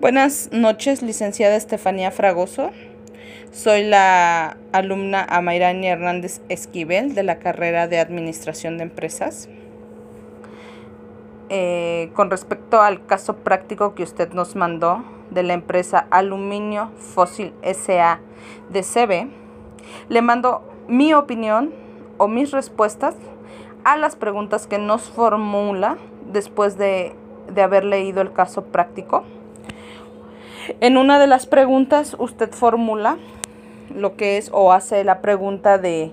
Buenas noches, licenciada Estefanía Fragoso. Soy la alumna Amairani Hernández Esquivel de la carrera de Administración de Empresas. Eh, con respecto al caso práctico que usted nos mandó de la empresa Aluminio Fósil SA de CB, le mando mi opinión o mis respuestas a las preguntas que nos formula después de, de haber leído el caso práctico. En una de las preguntas usted formula lo que es o hace la pregunta de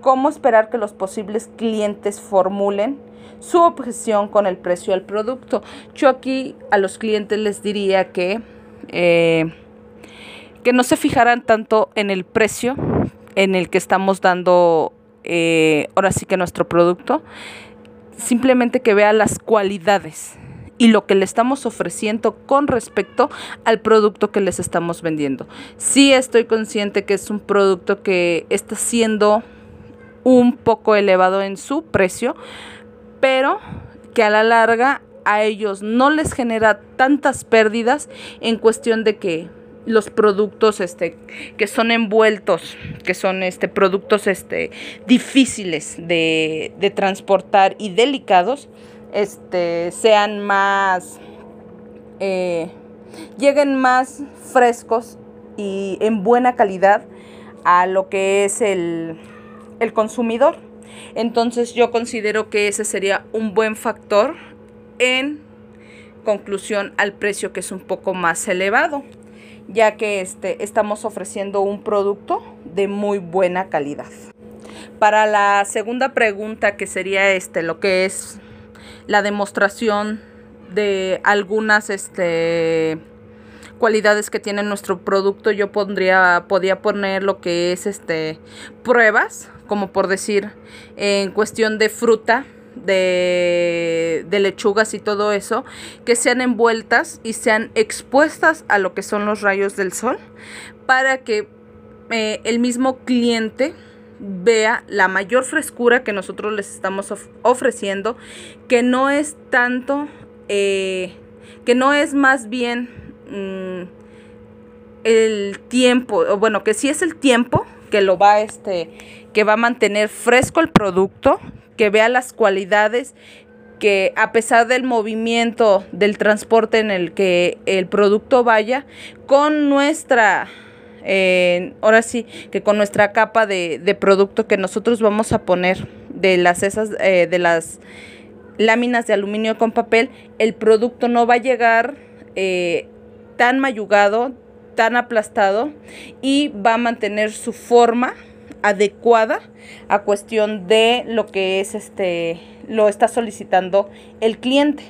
cómo esperar que los posibles clientes formulen su objeción con el precio del producto. Yo aquí a los clientes les diría que, eh, que no se fijaran tanto en el precio en el que estamos dando eh, ahora sí que nuestro producto, simplemente que vea las cualidades y lo que le estamos ofreciendo con respecto al producto que les estamos vendiendo. Sí estoy consciente que es un producto que está siendo un poco elevado en su precio, pero que a la larga a ellos no les genera tantas pérdidas en cuestión de que los productos este que son envueltos que son este productos este difíciles de, de transportar y delicados este, sean más, eh, lleguen más frescos y en buena calidad a lo que es el, el consumidor. Entonces yo considero que ese sería un buen factor en conclusión al precio que es un poco más elevado, ya que este, estamos ofreciendo un producto de muy buena calidad. Para la segunda pregunta que sería este, lo que es la demostración de algunas este cualidades que tiene nuestro producto yo pondría podría poner lo que es este pruebas como por decir en cuestión de fruta de, de, lechugas y todo eso, que sean envueltas y sean expuestas a lo que son los rayos del sol, para que eh, el mismo cliente vea la mayor frescura que nosotros les estamos ofreciendo, que no es tanto, eh, que no es más bien mm, el tiempo, bueno, que sí es el tiempo que lo va este, que va a mantener fresco el producto, que vea las cualidades, que a pesar del movimiento del transporte en el que el producto vaya, con nuestra ahora sí que con nuestra capa de, de, producto que nosotros vamos a poner de las esas eh, de las láminas de aluminio con papel el producto no va a llegar eh, tan mayugado tan aplastado y va a mantener su forma adecuada a cuestión de lo que es este lo está solicitando el cliente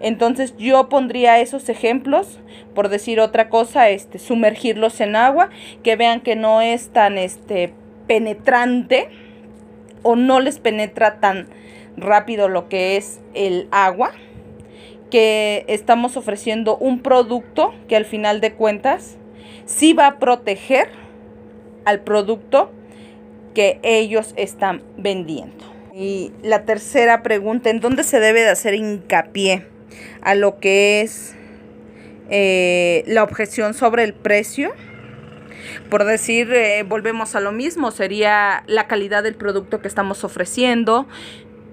entonces yo pondría esos ejemplos, por decir otra cosa, este, sumergirlos en agua, que vean que no es tan este, penetrante o no les penetra tan rápido lo que es el agua, que estamos ofreciendo un producto que al final de cuentas sí va a proteger al producto que ellos están vendiendo. Y la tercera pregunta, ¿en dónde se debe de hacer hincapié? A lo que es eh, la objeción sobre el precio. Por decir, eh, volvemos a lo mismo, sería la calidad del producto que estamos ofreciendo,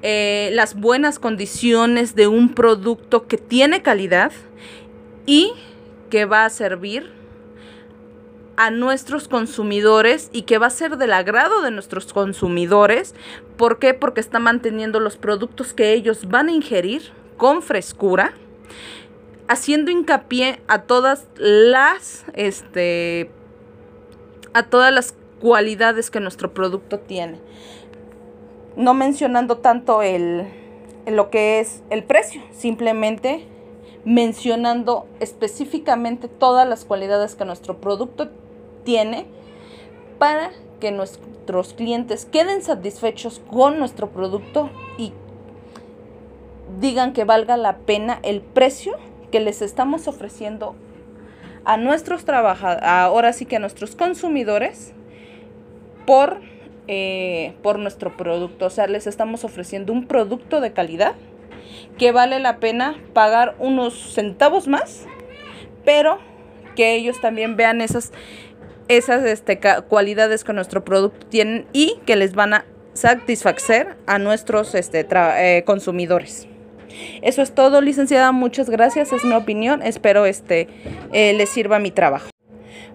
eh, las buenas condiciones de un producto que tiene calidad y que va a servir a nuestros consumidores y que va a ser del agrado de nuestros consumidores. ¿Por qué? Porque está manteniendo los productos que ellos van a ingerir con frescura, haciendo hincapié a todas las, este, a todas las cualidades que nuestro producto tiene. No mencionando tanto el, lo que es el precio, simplemente mencionando específicamente todas las cualidades que nuestro producto tiene para que nuestros clientes queden satisfechos con nuestro producto y digan que valga la pena el precio que les estamos ofreciendo a nuestros trabajadores, ahora sí que a nuestros consumidores, por, eh, por nuestro producto. O sea, les estamos ofreciendo un producto de calidad que vale la pena pagar unos centavos más, pero que ellos también vean esas, esas este, cualidades que nuestro producto tiene y que les van a satisfacer a nuestros este, eh, consumidores. Eso es todo, licenciada. Muchas gracias. Es mi opinión. Espero este eh, les sirva mi trabajo.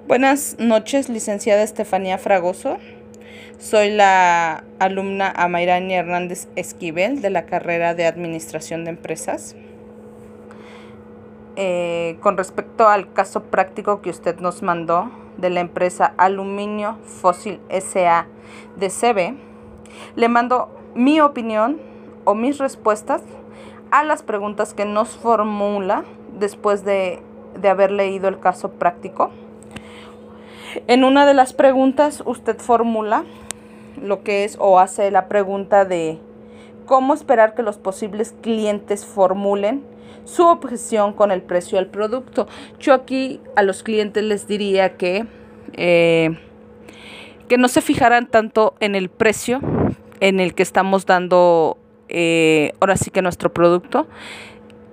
Buenas noches, licenciada Estefanía Fragoso. Soy la alumna Amairani Hernández Esquivel de la carrera de Administración de Empresas. Eh, con respecto al caso práctico que usted nos mandó de la empresa Aluminio Fósil SA de CB, le mando mi opinión o mis respuestas a las preguntas que nos formula después de, de haber leído el caso práctico. En una de las preguntas usted formula lo que es o hace la pregunta de cómo esperar que los posibles clientes formulen su objeción con el precio del producto. Yo aquí a los clientes les diría que, eh, que no se fijaran tanto en el precio en el que estamos dando eh, ahora sí que nuestro producto,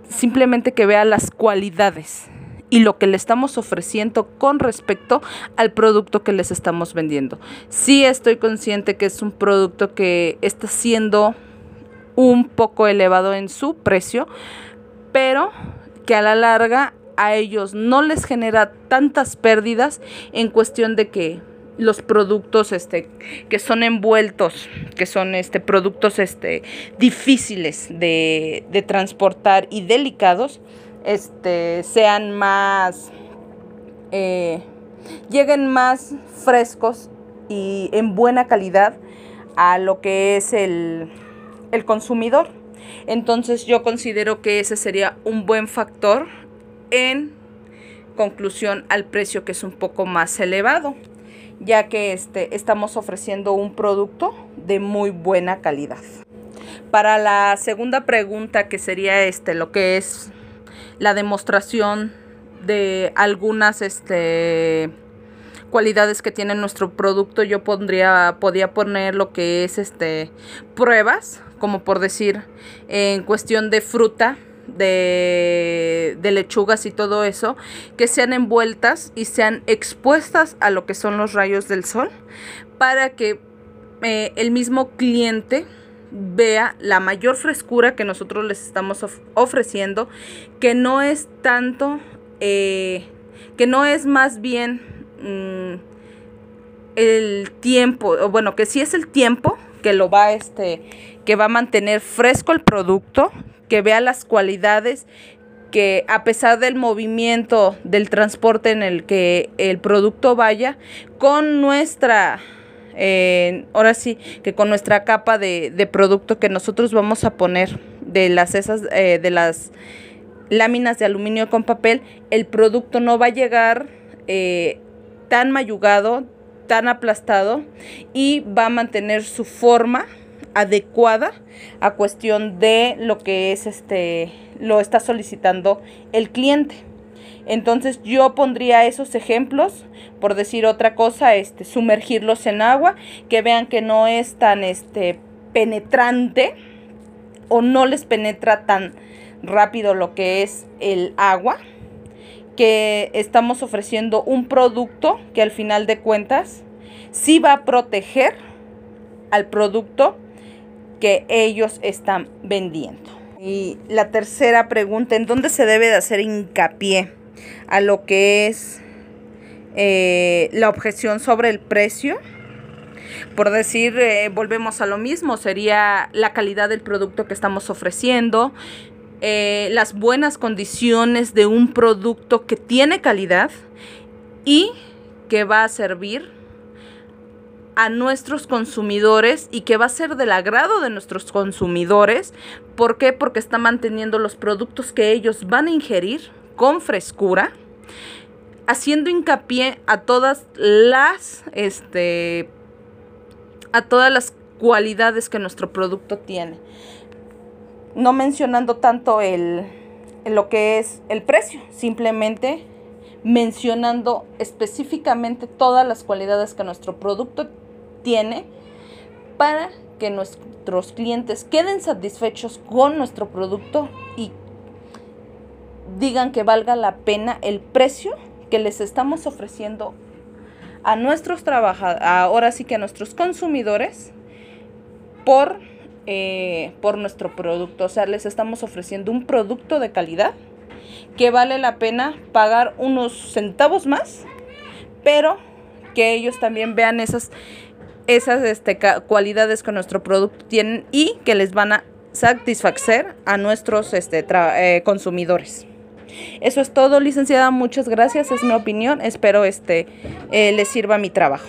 simplemente que vea las cualidades y lo que le estamos ofreciendo con respecto al producto que les estamos vendiendo. Sí estoy consciente que es un producto que está siendo un poco elevado en su precio, pero que a la larga a ellos no les genera tantas pérdidas en cuestión de que los productos este que son envueltos que son este productos este difíciles de, de transportar y delicados este sean más eh, lleguen más frescos y en buena calidad a lo que es el, el consumidor. Entonces yo considero que ese sería un buen factor en conclusión al precio que es un poco más elevado ya que este, estamos ofreciendo un producto de muy buena calidad. Para la segunda pregunta, que sería este, lo que es la demostración de algunas este, cualidades que tiene nuestro producto, yo pondría, podría poner lo que es este, pruebas, como por decir, en cuestión de fruta, de, lechugas y todo eso, que sean envueltas y sean expuestas a lo que son los rayos del sol para que eh, el mismo cliente vea la mayor frescura que nosotros les estamos ofreciendo, que no es tanto, eh, que no es más bien mm, el tiempo, o bueno, que sí es el tiempo que lo va este que va a mantener fresco el producto, que vea las cualidades que a pesar del movimiento del transporte en el que el producto vaya, con nuestra, eh, ahora sí, que con nuestra capa de, producto que nosotros vamos a poner de las, esas, eh, de las láminas de aluminio con papel, el producto no va a llegar eh, tan mayugado, tan aplastado y va a mantener su forma adecuada a cuestión de lo que es este lo está solicitando el cliente. Entonces yo pondría esos ejemplos, por decir otra cosa, este sumergirlos en agua, que vean que no es tan este penetrante o no les penetra tan rápido lo que es el agua, que estamos ofreciendo un producto que al final de cuentas sí va a proteger al producto que ellos están vendiendo. Y la tercera pregunta, ¿en dónde se debe de hacer hincapié a lo que es eh, la objeción sobre el precio? Por decir, eh, volvemos a lo mismo, sería la calidad del producto que estamos ofreciendo, eh, las buenas condiciones de un producto que tiene calidad y que va a servir a nuestros consumidores y que va a ser del agrado de nuestros consumidores. ¿Por qué? Porque está manteniendo los productos que ellos van a ingerir con frescura, haciendo hincapié a todas las, este, a todas las cualidades que nuestro producto tiene. No mencionando tanto el, lo que es el precio, simplemente mencionando específicamente todas las cualidades que nuestro producto tiene para que nuestros clientes queden satisfechos con nuestro producto y digan que valga la pena el precio que les estamos ofreciendo a nuestros trabajadores, ahora sí que a nuestros consumidores, por, eh, por nuestro producto. O sea, les estamos ofreciendo un producto de calidad que vale la pena pagar unos centavos más, pero que ellos también vean esas, esas este, cualidades que nuestro producto tiene y que les van a satisfacer a nuestros este, eh, consumidores. Eso es todo, licenciada. Muchas gracias. Es mi opinión. Espero este eh, les sirva mi trabajo.